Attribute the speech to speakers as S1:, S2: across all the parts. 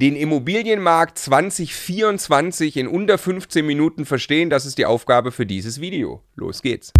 S1: Den Immobilienmarkt 2024 in unter 15 Minuten verstehen, das ist die Aufgabe für dieses Video. Los geht's.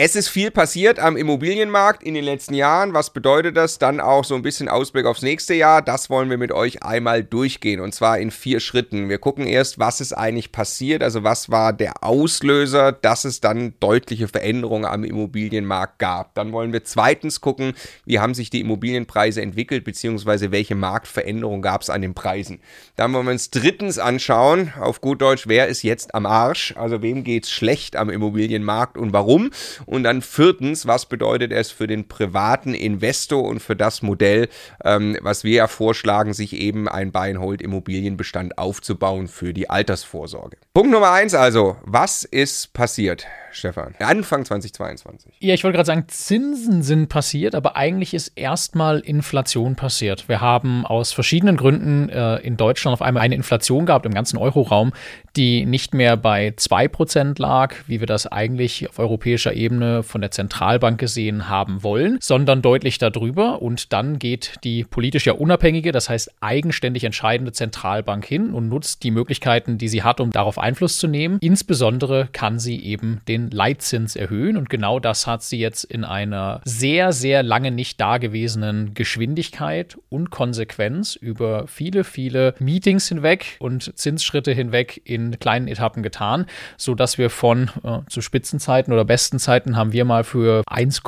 S1: Es ist viel passiert am Immobilienmarkt in den letzten Jahren. Was bedeutet das? Dann auch so ein bisschen Ausblick aufs nächste Jahr. Das wollen wir mit euch einmal durchgehen und zwar in vier Schritten. Wir gucken erst, was ist eigentlich passiert, also was war der Auslöser, dass es dann deutliche Veränderungen am Immobilienmarkt gab. Dann wollen wir zweitens gucken, wie haben sich die Immobilienpreise entwickelt, beziehungsweise welche Marktveränderungen gab es an den Preisen. Dann wollen wir uns drittens anschauen, auf gut Deutsch, wer ist jetzt am Arsch, also wem geht es schlecht am Immobilienmarkt und warum. Und dann viertens, was bedeutet es für den privaten Investor und für das Modell, ähm, was wir ja vorschlagen, sich eben ein Buy-and-Hold-Immobilienbestand aufzubauen für die Altersvorsorge. Punkt Nummer eins also, was ist passiert? Stefan? Anfang 2022.
S2: Ja, ich wollte gerade sagen, Zinsen sind passiert, aber eigentlich ist erstmal Inflation passiert. Wir haben aus verschiedenen Gründen äh, in Deutschland auf einmal eine Inflation gehabt im ganzen Euroraum, die nicht mehr bei 2% lag, wie wir das eigentlich auf europäischer Ebene von der Zentralbank gesehen haben wollen, sondern deutlich darüber. Und dann geht die politisch ja unabhängige, das heißt eigenständig entscheidende Zentralbank hin und nutzt die Möglichkeiten, die sie hat, um darauf Einfluss zu nehmen. Insbesondere kann sie eben den Leitzins erhöhen. Und genau das hat sie jetzt in einer sehr, sehr lange nicht dagewesenen Geschwindigkeit und Konsequenz über viele, viele Meetings hinweg und Zinsschritte hinweg in kleinen Etappen getan, sodass wir von äh, zu Spitzenzeiten oder besten Zeiten haben wir mal für 1,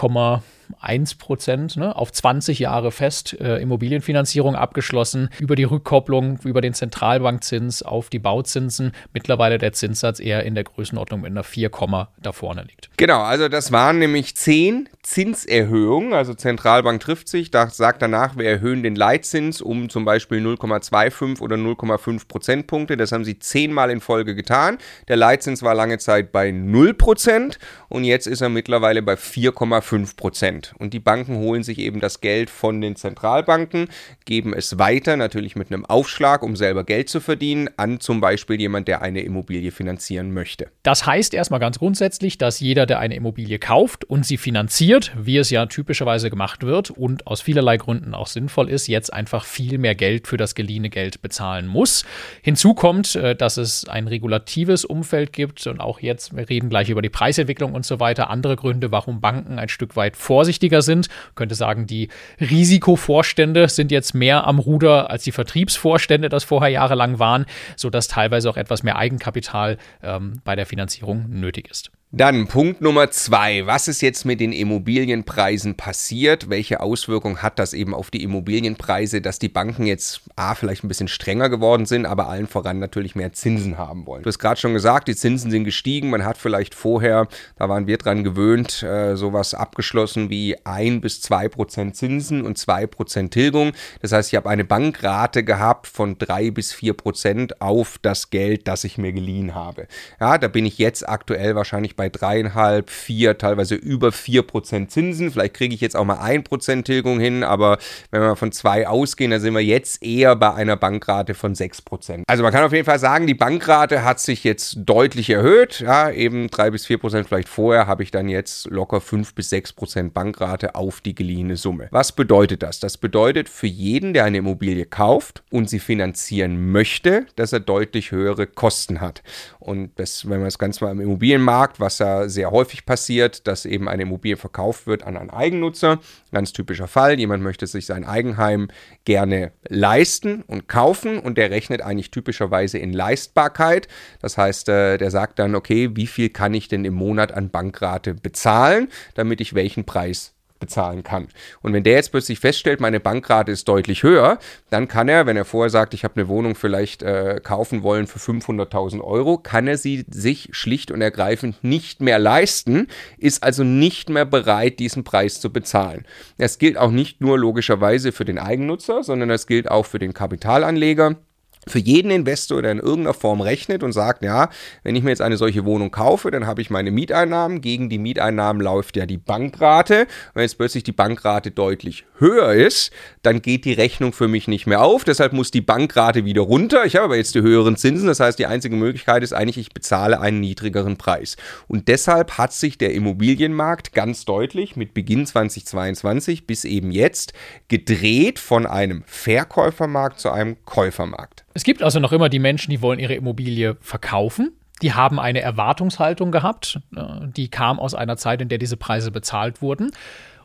S2: 1 Prozent ne, auf 20 Jahre fest äh, Immobilienfinanzierung abgeschlossen, über die Rückkopplung, über den Zentralbankzins auf die Bauzinsen. Mittlerweile der Zinssatz eher in der Größenordnung mit einer 4, da vorne liegt.
S1: Genau, also das waren nämlich 10 Zinserhöhungen. Also Zentralbank trifft sich, da sagt danach, wir erhöhen den Leitzins um zum Beispiel 0,25 oder 0,5 Prozentpunkte. Das haben sie zehnmal in Folge getan. Der Leitzins war lange Zeit bei 0 Prozent und jetzt ist er mittlerweile bei 4,5 Prozent. Prozent. Und die Banken holen sich eben das Geld von den Zentralbanken, geben es weiter, natürlich mit einem Aufschlag, um selber Geld zu verdienen, an zum Beispiel jemand, der eine Immobilie finanzieren möchte.
S2: Das heißt erstmal ganz grundsätzlich, dass jeder, der eine Immobilie kauft und sie finanziert, wie es ja typischerweise gemacht wird und aus vielerlei Gründen auch sinnvoll ist, jetzt einfach viel mehr Geld für das geliehene Geld bezahlen muss. Hinzu kommt, äh, dass es ein regulatives Umfeld gibt und auch jetzt, wir reden gleich über die Preisentwicklung und so weiter, andere Gründe, warum Banken ein Stück weit vorsichtig vorsichtiger sind. Ich könnte sagen, die Risikovorstände sind jetzt mehr am Ruder als die Vertriebsvorstände das vorher jahrelang waren, sodass teilweise auch etwas mehr Eigenkapital ähm, bei der Finanzierung nötig ist.
S1: Dann Punkt Nummer zwei. Was ist jetzt mit den Immobilienpreisen passiert? Welche Auswirkungen hat das eben auf die Immobilienpreise, dass die Banken jetzt A, vielleicht ein bisschen strenger geworden sind, aber allen voran natürlich mehr Zinsen haben wollen? Du hast gerade schon gesagt, die Zinsen sind gestiegen. Man hat vielleicht vorher, da waren wir dran gewöhnt, äh, sowas abgeschlossen wie ein bis zwei Prozent Zinsen und zwei Prozent Tilgung. Das heißt, ich habe eine Bankrate gehabt von drei bis vier Prozent auf das Geld, das ich mir geliehen habe. Ja, da bin ich jetzt aktuell wahrscheinlich bei dreieinhalb, vier, teilweise über vier Prozent Zinsen. Vielleicht kriege ich jetzt auch mal ein Prozent Tilgung hin, aber wenn wir von zwei ausgehen, dann sind wir jetzt eher bei einer Bankrate von sechs Prozent. Also man kann auf jeden Fall sagen, die Bankrate hat sich jetzt deutlich erhöht. Ja, eben drei bis vier Prozent vielleicht vorher habe ich dann jetzt locker fünf bis sechs Prozent Bankrate auf die geliehene Summe. Was bedeutet das? Das bedeutet für jeden, der eine Immobilie kauft und sie finanzieren möchte, dass er deutlich höhere Kosten hat. Und das, wenn man das Ganze mal im Immobilienmarkt, was ja sehr häufig passiert, dass eben eine Immobilie verkauft wird an einen Eigennutzer. Ganz typischer Fall. Jemand möchte sich sein Eigenheim gerne leisten und kaufen und der rechnet eigentlich typischerweise in Leistbarkeit. Das heißt, äh, der sagt dann, okay, wie viel kann ich denn im Monat an Bankrate bezahlen, damit ich welchen Preis bezahlen kann. Und wenn der jetzt plötzlich feststellt, meine Bankrate ist deutlich höher, dann kann er, wenn er vorher sagt, ich habe eine Wohnung vielleicht äh, kaufen wollen für 500.000 Euro, kann er sie sich schlicht und ergreifend nicht mehr leisten, ist also nicht mehr bereit, diesen Preis zu bezahlen. Das gilt auch nicht nur logischerweise für den Eigennutzer, sondern das gilt auch für den Kapitalanleger für jeden Investor, der in irgendeiner Form rechnet und sagt, ja, wenn ich mir jetzt eine solche Wohnung kaufe, dann habe ich meine Mieteinnahmen. Gegen die Mieteinnahmen läuft ja die Bankrate. Wenn jetzt plötzlich die Bankrate deutlich höher ist, dann geht die Rechnung für mich nicht mehr auf. Deshalb muss die Bankrate wieder runter. Ich habe aber jetzt die höheren Zinsen. Das heißt, die einzige Möglichkeit ist eigentlich, ich bezahle einen niedrigeren Preis. Und deshalb hat sich der Immobilienmarkt ganz deutlich mit Beginn 2022 bis eben jetzt gedreht von einem Verkäufermarkt zu einem Käufermarkt.
S2: Es gibt also noch immer die Menschen, die wollen ihre Immobilie verkaufen. Die haben eine Erwartungshaltung gehabt, äh, die kam aus einer Zeit, in der diese Preise bezahlt wurden.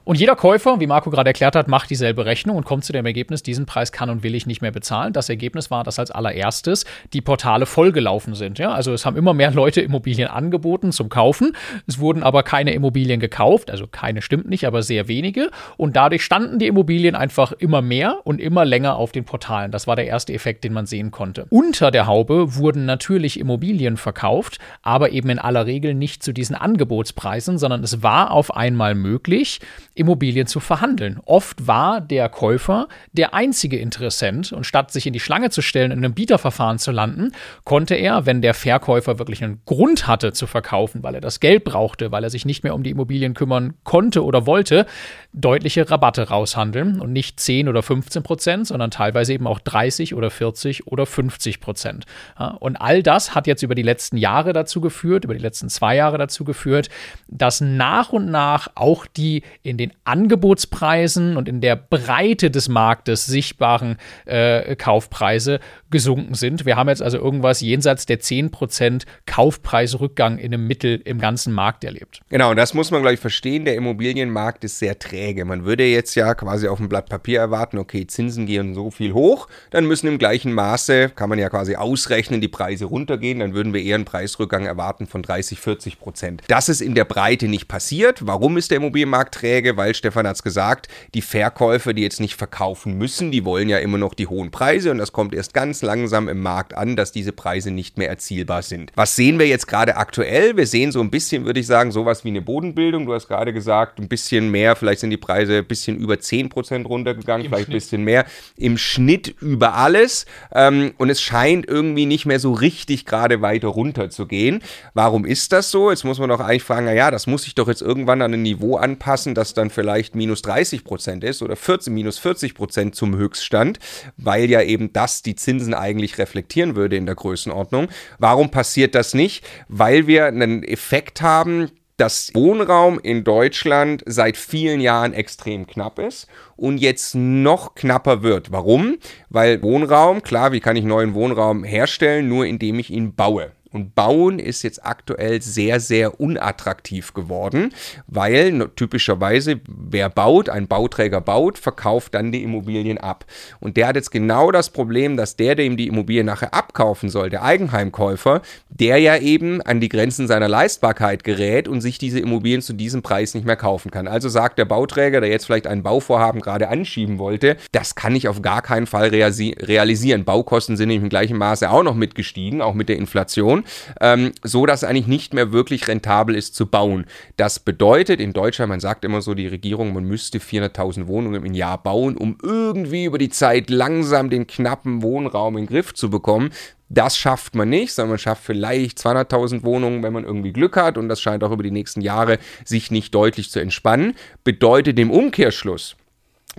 S2: Und jeder Käufer, wie Marco gerade erklärt hat, macht dieselbe Rechnung und kommt zu dem Ergebnis, diesen Preis kann und will ich nicht mehr bezahlen. Das Ergebnis war, dass als allererstes die Portale vollgelaufen sind. Ja? Also es haben immer mehr Leute Immobilien angeboten zum Kaufen. Es wurden aber keine Immobilien gekauft, also keine stimmt nicht, aber sehr wenige. Und dadurch standen die Immobilien einfach immer mehr und immer länger auf den Portalen. Das war der erste Effekt, den man sehen konnte. Unter der Haube wurden natürlich Immobilien verkauft, aber eben in aller Regel nicht zu diesen Angebotspreisen, sondern es war auf einmal möglich, Immobilien zu verhandeln. Oft war der Käufer der einzige Interessent und statt sich in die Schlange zu stellen, in einem Bieterverfahren zu landen, konnte er, wenn der Verkäufer wirklich einen Grund hatte zu verkaufen, weil er das Geld brauchte, weil er sich nicht mehr um die Immobilien kümmern konnte oder wollte, deutliche Rabatte raushandeln und nicht 10 oder 15 Prozent, sondern teilweise eben auch 30 oder 40 oder 50 Prozent. Und all das hat jetzt über die letzten Jahre dazu geführt, über die letzten zwei Jahre dazu geführt, dass nach und nach auch die in den den Angebotspreisen und in der Breite des Marktes sichtbaren äh, Kaufpreise gesunken sind. Wir haben jetzt also irgendwas jenseits der 10% Kaufpreisrückgang in einem Mittel im ganzen Markt erlebt.
S1: Genau, und das muss man gleich verstehen. Der Immobilienmarkt ist sehr träge. Man würde jetzt ja quasi auf dem Blatt Papier erwarten, okay, Zinsen gehen so viel hoch, dann müssen im gleichen Maße, kann man ja quasi ausrechnen, die Preise runtergehen, dann würden wir eher einen Preisrückgang erwarten von 30, 40 Prozent. Das ist in der Breite nicht passiert. Warum ist der Immobilienmarkt träge? Weil Stefan hat es gesagt, die Verkäufer, die jetzt nicht verkaufen müssen, die wollen ja immer noch die hohen Preise und das kommt erst ganz langsam im Markt an, dass diese Preise nicht mehr erzielbar sind. Was sehen wir jetzt gerade aktuell? Wir sehen so ein bisschen, würde ich sagen, sowas wie eine Bodenbildung. Du hast gerade gesagt, ein bisschen mehr, vielleicht sind die Preise ein bisschen über 10% runtergegangen, Im vielleicht Schnitt. ein bisschen mehr. Im Schnitt über alles. Ähm, und es scheint irgendwie nicht mehr so richtig gerade weiter runter zu gehen. Warum ist das so? Jetzt muss man doch eigentlich fragen, naja, das muss sich doch jetzt irgendwann an ein Niveau anpassen, das dann vielleicht minus 30% ist oder 14, minus 40% zum Höchststand, weil ja eben das die Zinsen eigentlich reflektieren würde in der Größenordnung. Warum passiert das nicht? Weil wir einen Effekt haben, dass Wohnraum in Deutschland seit vielen Jahren extrem knapp ist und jetzt noch knapper wird. Warum? Weil Wohnraum, klar, wie kann ich neuen Wohnraum herstellen? Nur indem ich ihn baue. Und Bauen ist jetzt aktuell sehr, sehr unattraktiv geworden, weil typischerweise wer baut, ein Bauträger baut, verkauft dann die Immobilien ab. Und der hat jetzt genau das Problem, dass der, der ihm die Immobilie nachher abkaufen soll, der Eigenheimkäufer, der ja eben an die Grenzen seiner Leistbarkeit gerät und sich diese Immobilien zu diesem Preis nicht mehr kaufen kann. Also sagt der Bauträger, der jetzt vielleicht ein Bauvorhaben gerade anschieben wollte, das kann ich auf gar keinen Fall realisieren. Baukosten sind im gleichen Maße auch noch mitgestiegen, auch mit der Inflation ähm, so dass eigentlich nicht mehr wirklich rentabel ist zu bauen. Das bedeutet in Deutschland, man sagt immer so, die Regierung, man müsste 400.000 Wohnungen im Jahr bauen, um irgendwie über die Zeit langsam den knappen Wohnraum in den Griff zu bekommen. Das schafft man nicht, sondern man schafft vielleicht 200.000 Wohnungen, wenn man irgendwie Glück hat und das scheint auch über die nächsten Jahre sich nicht deutlich zu entspannen. Bedeutet im Umkehrschluss,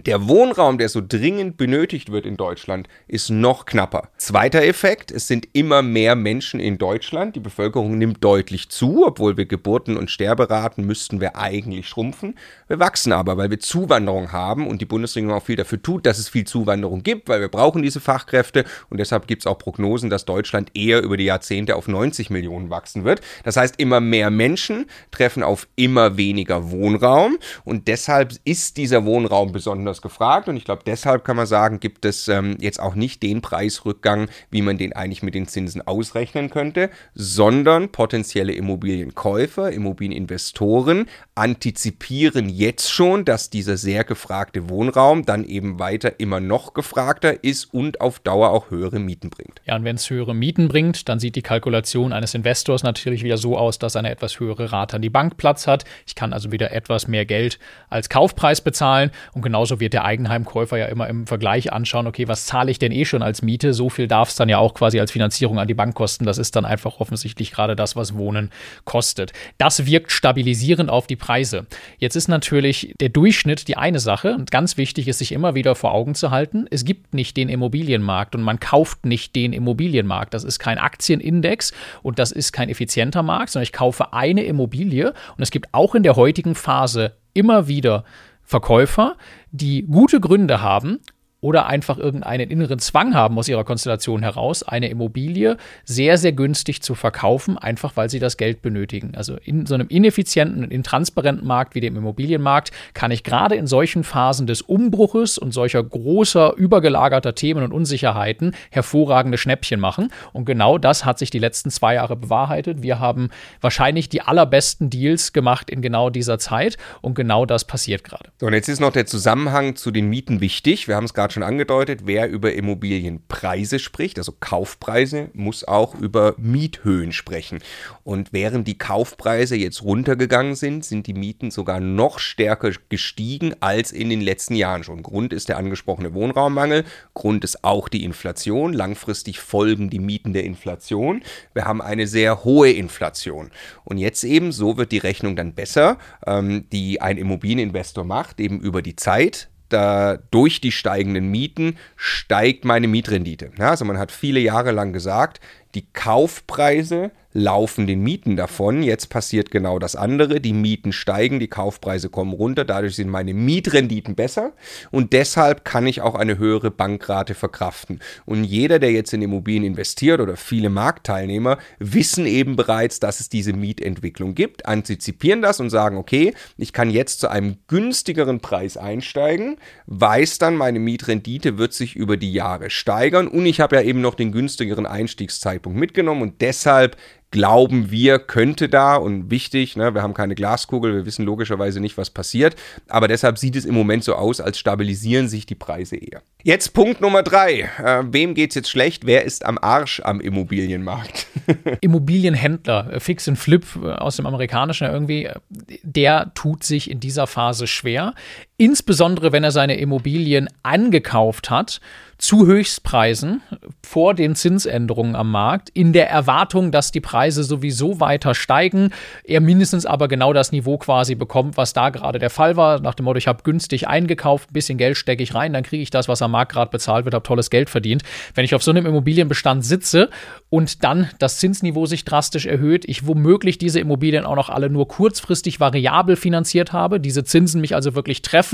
S1: der Wohnraum, der so dringend benötigt wird in Deutschland, ist noch knapper. Zweiter Effekt, es sind immer mehr Menschen in Deutschland. Die Bevölkerung nimmt deutlich zu, obwohl wir Geburten- und Sterberaten müssten wir eigentlich schrumpfen. Wir wachsen aber, weil wir Zuwanderung haben und die Bundesregierung auch viel dafür tut, dass es viel Zuwanderung gibt, weil wir brauchen diese Fachkräfte und deshalb gibt es auch Prognosen, dass Deutschland eher über die Jahrzehnte auf 90 Millionen wachsen wird. Das heißt, immer mehr Menschen treffen auf immer weniger Wohnraum und deshalb ist dieser Wohnraum besonders besonders gefragt und ich glaube, deshalb kann man sagen, gibt es ähm, jetzt auch nicht den Preisrückgang, wie man den eigentlich mit den Zinsen ausrechnen könnte, sondern potenzielle Immobilienkäufer, Immobilieninvestoren antizipieren jetzt schon, dass dieser sehr gefragte Wohnraum dann eben weiter immer noch gefragter ist und auf Dauer auch höhere Mieten bringt.
S2: Ja, und wenn es höhere Mieten bringt, dann sieht die Kalkulation eines Investors natürlich wieder so aus, dass eine etwas höhere Rate an die Bank Platz hat. Ich kann also wieder etwas mehr Geld als Kaufpreis bezahlen und genauso wird der Eigenheimkäufer ja immer im Vergleich anschauen, okay, was zahle ich denn eh schon als Miete? So viel darf es dann ja auch quasi als Finanzierung an die Bank kosten. Das ist dann einfach offensichtlich gerade das, was Wohnen kostet. Das wirkt stabilisierend auf die Preise. Jetzt ist natürlich der Durchschnitt die eine Sache und ganz wichtig ist, sich immer wieder vor Augen zu halten, es gibt nicht den Immobilienmarkt und man kauft nicht den Immobilienmarkt. Das ist kein Aktienindex und das ist kein effizienter Markt, sondern ich kaufe eine Immobilie und es gibt auch in der heutigen Phase immer wieder Verkäufer, die gute Gründe haben, oder einfach irgendeinen inneren Zwang haben aus ihrer Konstellation heraus, eine Immobilie sehr, sehr günstig zu verkaufen, einfach weil sie das Geld benötigen. Also in so einem ineffizienten und intransparenten Markt wie dem Immobilienmarkt kann ich gerade in solchen Phasen des Umbruches und solcher großer, übergelagerter Themen und Unsicherheiten hervorragende Schnäppchen machen. Und genau das hat sich die letzten zwei Jahre bewahrheitet. Wir haben wahrscheinlich die allerbesten Deals gemacht in genau dieser Zeit und genau das passiert gerade.
S1: Und jetzt ist noch der Zusammenhang zu den Mieten wichtig. Wir haben es gerade gerade schon angedeutet, wer über Immobilienpreise spricht, also Kaufpreise, muss auch über Miethöhen sprechen. Und während die Kaufpreise jetzt runtergegangen sind, sind die Mieten sogar noch stärker gestiegen als in den letzten Jahren schon. Grund ist der angesprochene Wohnraummangel, Grund ist auch die Inflation. Langfristig folgen die Mieten der Inflation. Wir haben eine sehr hohe Inflation. Und jetzt eben, so wird die Rechnung dann besser, ähm, die ein Immobilieninvestor macht, eben über die Zeit da durch die steigenden Mieten steigt meine Mietrendite. Also man hat viele Jahre lang gesagt, die Kaufpreise laufen den Mieten davon. Jetzt passiert genau das andere. Die Mieten steigen, die Kaufpreise kommen runter. Dadurch sind meine Mietrenditen besser und deshalb kann ich auch eine höhere Bankrate verkraften. Und jeder, der jetzt in Immobilien investiert oder viele Marktteilnehmer, wissen eben bereits, dass es diese Mietentwicklung gibt, antizipieren das und sagen, okay, ich kann jetzt zu einem günstigeren Preis einsteigen, weiß dann, meine Mietrendite wird sich über die Jahre steigern und ich habe ja eben noch den günstigeren Einstiegszeitpunkt mitgenommen und deshalb glauben wir, könnte da und wichtig, ne, wir haben keine Glaskugel, wir wissen logischerweise nicht, was passiert, aber deshalb sieht es im Moment so aus, als stabilisieren sich die Preise eher. Jetzt Punkt Nummer drei. Äh, wem geht es jetzt schlecht? Wer ist am Arsch am Immobilienmarkt?
S2: Immobilienhändler, äh, Fix and Flip äh, aus dem amerikanischen irgendwie, äh, der tut sich in dieser Phase schwer. Insbesondere wenn er seine Immobilien angekauft hat zu Höchstpreisen vor den Zinsänderungen am Markt, in der Erwartung, dass die Preise sowieso weiter steigen, er mindestens aber genau das Niveau quasi bekommt, was da gerade der Fall war, nach dem Motto, ich habe günstig eingekauft, ein bisschen Geld stecke ich rein, dann kriege ich das, was am Markt gerade bezahlt wird, habe tolles Geld verdient. Wenn ich auf so einem Immobilienbestand sitze und dann das Zinsniveau sich drastisch erhöht, ich womöglich diese Immobilien auch noch alle nur kurzfristig variabel finanziert habe, diese Zinsen mich also wirklich treffen,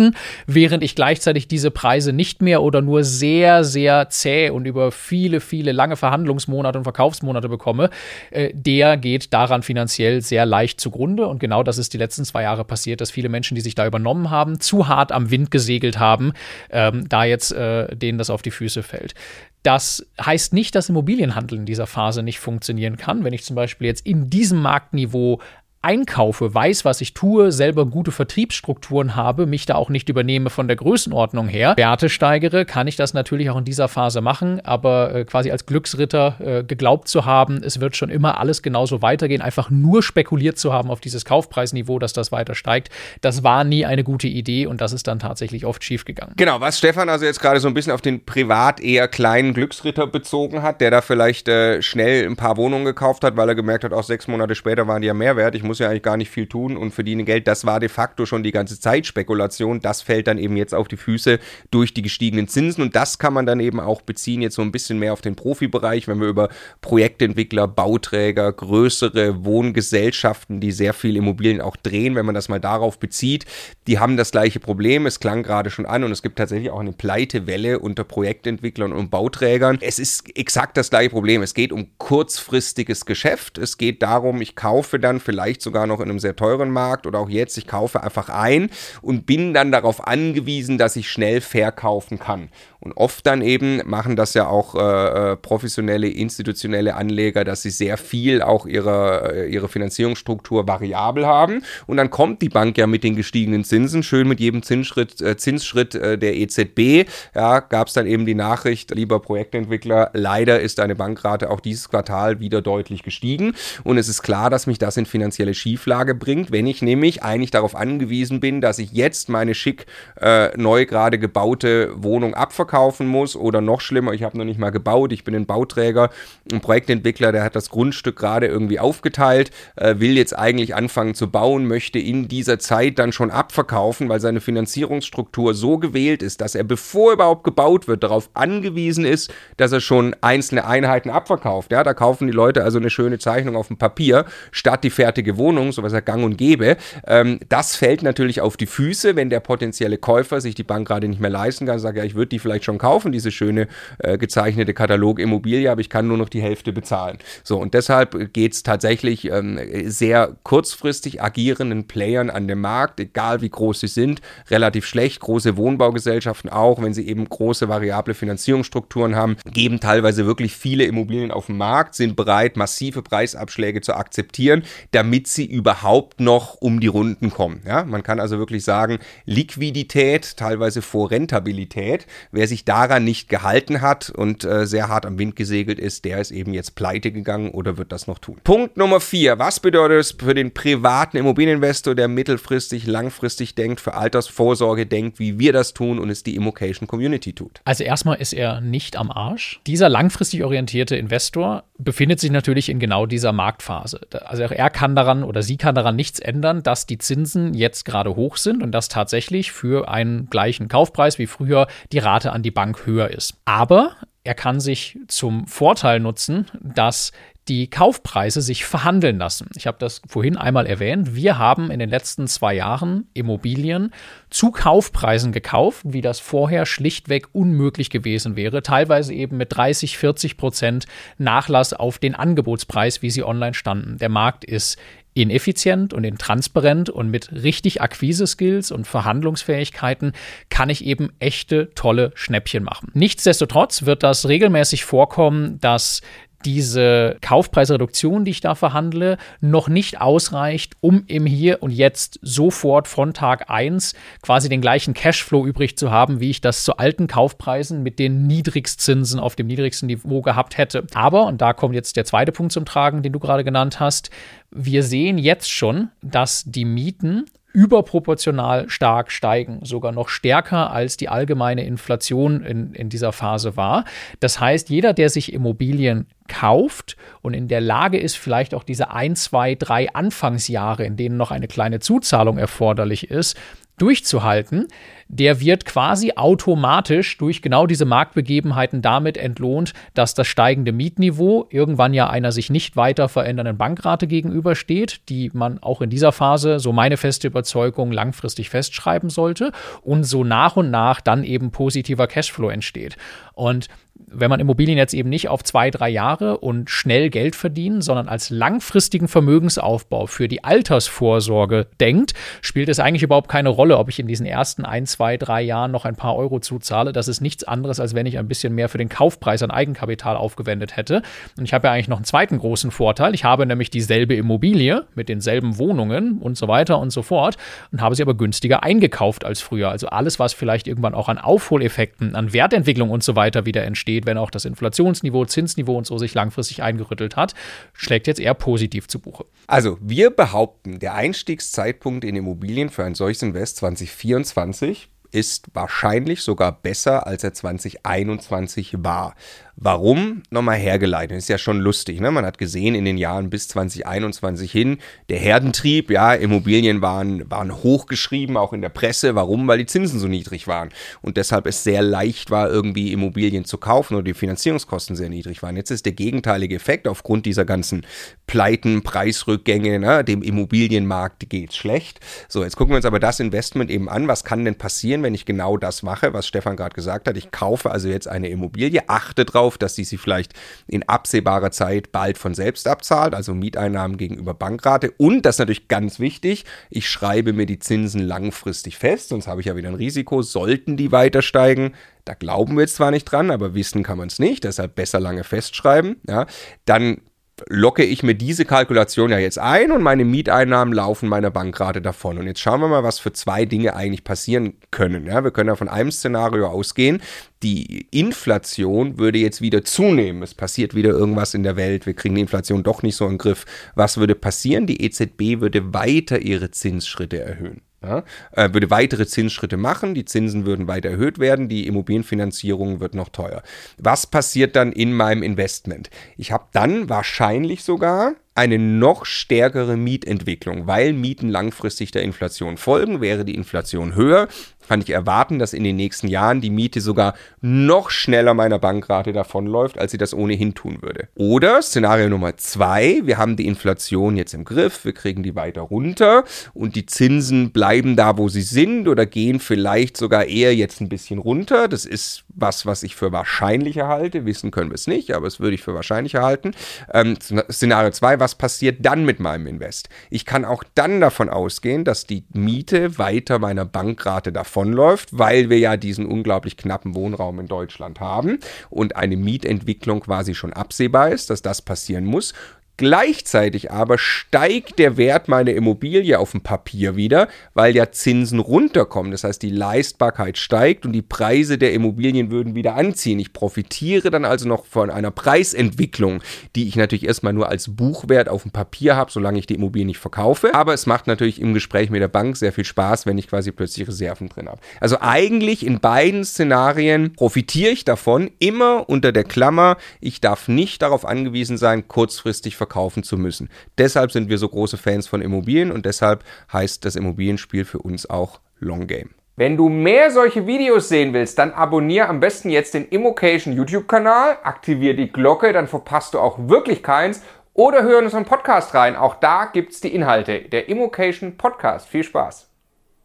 S2: während ich gleichzeitig diese Preise nicht mehr oder nur sehr sehr, sehr zäh und über viele, viele lange Verhandlungsmonate und Verkaufsmonate bekomme, äh, der geht daran finanziell sehr leicht zugrunde. Und genau das ist die letzten zwei Jahre passiert, dass viele Menschen, die sich da übernommen haben, zu hart am Wind gesegelt haben, ähm, da jetzt äh, denen das auf die Füße fällt. Das heißt nicht, dass Immobilienhandel in dieser Phase nicht funktionieren kann. Wenn ich zum Beispiel jetzt in diesem Marktniveau einkaufe, weiß, was ich tue, selber gute Vertriebsstrukturen habe, mich da auch nicht übernehme von der Größenordnung her, Werte steigere, kann ich das natürlich auch in dieser Phase machen, aber äh, quasi als Glücksritter äh, geglaubt zu haben, es wird schon immer alles genauso weitergehen, einfach nur spekuliert zu haben auf dieses Kaufpreisniveau, dass das weiter steigt, das war nie eine gute Idee und das ist dann tatsächlich oft schiefgegangen.
S1: Genau, was Stefan also jetzt gerade so ein bisschen auf den privat eher kleinen Glücksritter bezogen hat, der da vielleicht äh, schnell ein paar Wohnungen gekauft hat, weil er gemerkt hat, auch sechs Monate später waren die ja mehr wert, ich muss muss ja eigentlich gar nicht viel tun und verdiene Geld. Das war de facto schon die ganze Zeit Spekulation. Das fällt dann eben jetzt auf die Füße durch die gestiegenen Zinsen und das kann man dann eben auch beziehen, jetzt so ein bisschen mehr auf den Profibereich, wenn wir über Projektentwickler, Bauträger, größere Wohngesellschaften, die sehr viel Immobilien auch drehen, wenn man das mal darauf bezieht, die haben das gleiche Problem. Es klang gerade schon an und es gibt tatsächlich auch eine Pleitewelle unter Projektentwicklern und Bauträgern. Es ist exakt das gleiche Problem. Es geht um kurzfristiges Geschäft. Es geht darum, ich kaufe dann vielleicht sogar noch in einem sehr teuren Markt oder auch jetzt, ich kaufe einfach ein und bin dann darauf angewiesen, dass ich schnell verkaufen kann. Und oft dann eben machen das ja auch äh, äh, professionelle, institutionelle Anleger, dass sie sehr viel auch ihre, äh, ihre Finanzierungsstruktur variabel haben. Und dann kommt die Bank ja mit den gestiegenen Zinsen, schön mit jedem Zinsschritt, äh, Zinsschritt äh, der EZB. Ja, gab es dann eben die Nachricht, lieber Projektentwickler, leider ist deine Bankrate auch dieses Quartal wieder deutlich gestiegen. Und es ist klar, dass mich das in finanzielle finanzielle Schieflage bringt, wenn ich nämlich eigentlich darauf angewiesen bin, dass ich jetzt meine schick äh, neu gerade gebaute Wohnung abverkaufen muss oder noch schlimmer, ich habe noch nicht mal gebaut, ich bin ein Bauträger, ein Projektentwickler, der hat das Grundstück gerade irgendwie aufgeteilt, äh, will jetzt eigentlich anfangen zu bauen, möchte in dieser Zeit dann schon abverkaufen, weil seine Finanzierungsstruktur so gewählt ist, dass er bevor überhaupt gebaut wird, darauf angewiesen ist, dass er schon einzelne Einheiten abverkauft. Ja, da kaufen die Leute also eine schöne Zeichnung auf dem Papier statt die fertige Wohnung, so was er gang und gäbe. Ähm, das fällt natürlich auf die Füße, wenn der potenzielle Käufer sich die Bank gerade nicht mehr leisten kann, sagt ja, ich würde die vielleicht schon kaufen, diese schöne äh, gezeichnete Katalog-Immobilie, aber ich kann nur noch die Hälfte bezahlen. So, und deshalb geht es tatsächlich ähm, sehr kurzfristig agierenden Playern an dem Markt, egal wie groß sie sind, relativ schlecht. Große Wohnbaugesellschaften auch, wenn sie eben große variable Finanzierungsstrukturen haben, geben teilweise wirklich viele Immobilien auf den Markt, sind bereit, massive Preisabschläge zu akzeptieren, damit sie überhaupt noch um die Runden kommen. Ja, man kann also wirklich sagen, Liquidität teilweise vor Rentabilität. Wer sich daran nicht gehalten hat und äh, sehr hart am Wind gesegelt ist, der ist eben jetzt pleite gegangen oder wird das noch tun. Punkt Nummer vier. Was bedeutet es für den privaten Immobilieninvestor, der mittelfristig, langfristig denkt, für Altersvorsorge denkt, wie wir das tun und es die Immocation Community tut?
S2: Also erstmal ist er nicht am Arsch. Dieser langfristig orientierte Investor befindet sich natürlich in genau dieser Marktphase. Also er kann daran oder sie kann daran nichts ändern, dass die Zinsen jetzt gerade hoch sind und dass tatsächlich für einen gleichen Kaufpreis wie früher die Rate an die Bank höher ist. Aber er kann sich zum Vorteil nutzen, dass die Kaufpreise sich verhandeln lassen. Ich habe das vorhin einmal erwähnt. Wir haben in den letzten zwei Jahren Immobilien zu Kaufpreisen gekauft, wie das vorher schlichtweg unmöglich gewesen wäre. Teilweise eben mit 30, 40 Prozent Nachlass auf den Angebotspreis, wie sie online standen. Der Markt ist ineffizient und intransparent und mit richtig Akquise-Skills und Verhandlungsfähigkeiten kann ich eben echte tolle Schnäppchen machen. Nichtsdestotrotz wird das regelmäßig vorkommen, dass diese Kaufpreisreduktion, die ich da verhandle, noch nicht ausreicht, um im Hier und Jetzt sofort von Tag 1 quasi den gleichen Cashflow übrig zu haben, wie ich das zu alten Kaufpreisen mit den Niedrigstzinsen auf dem niedrigsten Niveau gehabt hätte. Aber, und da kommt jetzt der zweite Punkt zum Tragen, den du gerade genannt hast, wir sehen jetzt schon, dass die Mieten überproportional stark steigen, sogar noch stärker als die allgemeine Inflation in, in dieser Phase war. Das heißt, jeder, der sich Immobilien kauft und in der Lage ist, vielleicht auch diese ein, zwei, drei Anfangsjahre, in denen noch eine kleine Zuzahlung erforderlich ist, durchzuhalten, der wird quasi automatisch durch genau diese Marktbegebenheiten damit entlohnt, dass das steigende Mietniveau irgendwann ja einer sich nicht weiter verändernden Bankrate gegenübersteht, die man auch in dieser Phase, so meine feste Überzeugung, langfristig festschreiben sollte und so nach und nach dann eben positiver Cashflow entsteht. Und wenn man Immobilien jetzt eben nicht auf zwei, drei Jahre und schnell Geld verdienen, sondern als langfristigen Vermögensaufbau für die Altersvorsorge denkt, spielt es eigentlich überhaupt keine Rolle, ob ich in diesen ersten ein, zwei, drei Jahren noch ein paar Euro zuzahle. Das ist nichts anderes, als wenn ich ein bisschen mehr für den Kaufpreis an Eigenkapital aufgewendet hätte. Und ich habe ja eigentlich noch einen zweiten großen Vorteil. Ich habe nämlich dieselbe Immobilie mit denselben Wohnungen und so weiter und so fort und habe sie aber günstiger eingekauft als früher. Also alles, was vielleicht irgendwann auch an Aufholeffekten, an Wertentwicklung und so weiter wieder entsteht, steht, wenn auch das Inflationsniveau, Zinsniveau und so sich langfristig eingerüttelt hat, schlägt jetzt eher positiv zu Buche.
S1: Also wir behaupten, der Einstiegszeitpunkt in Immobilien für ein solches Invest 2024 ist wahrscheinlich sogar besser, als er 2021 war. Warum? Nochmal hergeleitet. Ist ja schon lustig. Ne? Man hat gesehen in den Jahren bis 2021 hin, der Herdentrieb, ja, Immobilien waren, waren hochgeschrieben, auch in der Presse. Warum? Weil die Zinsen so niedrig waren. Und deshalb es sehr leicht war, irgendwie Immobilien zu kaufen oder die Finanzierungskosten sehr niedrig waren. Jetzt ist der gegenteilige Effekt aufgrund dieser ganzen Pleiten, Preisrückgänge, ne? dem Immobilienmarkt geht's schlecht. So, jetzt gucken wir uns aber das Investment eben an. Was kann denn passieren, wenn ich genau das mache, was Stefan gerade gesagt hat? Ich kaufe also jetzt eine Immobilie, achte drauf, drauf, dass die sich vielleicht in absehbarer Zeit bald von selbst abzahlt, also Mieteinnahmen gegenüber Bankrate. Und das ist natürlich ganz wichtig, ich schreibe mir die Zinsen langfristig fest, sonst habe ich ja wieder ein Risiko, sollten die weiter steigen. Da glauben wir jetzt zwar nicht dran, aber wissen kann man es nicht, deshalb besser lange festschreiben. Ja, dann locke ich mir diese Kalkulation ja jetzt ein und meine Mieteinnahmen laufen meiner Bankrate davon. Und jetzt schauen wir mal, was für zwei Dinge eigentlich passieren können. Ja, wir können ja von einem Szenario ausgehen. Die Inflation würde jetzt wieder zunehmen. Es passiert wieder irgendwas in der Welt. Wir kriegen die Inflation doch nicht so in den Griff. Was würde passieren? Die EZB würde weiter ihre Zinsschritte erhöhen. Ja, äh, würde weitere Zinsschritte machen, die Zinsen würden weiter erhöht werden, die Immobilienfinanzierung wird noch teuer. Was passiert dann in meinem Investment? Ich habe dann wahrscheinlich sogar eine noch stärkere Mietentwicklung, weil Mieten langfristig der Inflation folgen. Wäre die Inflation höher, kann ich erwarten, dass in den nächsten Jahren die Miete sogar noch schneller meiner Bankrate davonläuft, als sie das ohnehin tun würde. Oder Szenario Nummer zwei, wir haben die Inflation jetzt im Griff, wir kriegen die weiter runter und die Zinsen bleiben da, wo sie sind oder gehen vielleicht sogar eher jetzt ein bisschen runter. Das ist was, was ich für wahrscheinlicher halte. Wissen können wir es nicht, aber es würde ich für wahrscheinlicher halten. Ähm, Szenario zwei was passiert dann mit meinem Invest? Ich kann auch dann davon ausgehen, dass die Miete weiter meiner Bankrate davonläuft, weil wir ja diesen unglaublich knappen Wohnraum in Deutschland haben und eine Mietentwicklung quasi schon absehbar ist, dass das passieren muss. Gleichzeitig aber steigt der Wert meiner Immobilie auf dem Papier wieder, weil ja Zinsen runterkommen. Das heißt, die Leistbarkeit steigt und die Preise der Immobilien würden wieder anziehen. Ich profitiere dann also noch von einer Preisentwicklung, die ich natürlich erstmal nur als Buchwert auf dem Papier habe, solange ich die Immobilie nicht verkaufe. Aber es macht natürlich im Gespräch mit der Bank sehr viel Spaß, wenn ich quasi plötzlich Reserven drin habe. Also eigentlich in beiden Szenarien profitiere ich davon, immer unter der Klammer, ich darf nicht darauf angewiesen sein, kurzfristig verkaufen zu müssen. Deshalb sind wir so große Fans von Immobilien und deshalb heißt das Immobilienspiel für uns auch Long Game.
S3: Wenn du mehr solche Videos sehen willst, dann abonniere am besten jetzt den Immocation YouTube-Kanal, aktiviere die Glocke, dann verpasst du auch wirklich keins oder hör in unseren Podcast rein. Auch da gibt es die Inhalte. Der Immocation Podcast. Viel Spaß.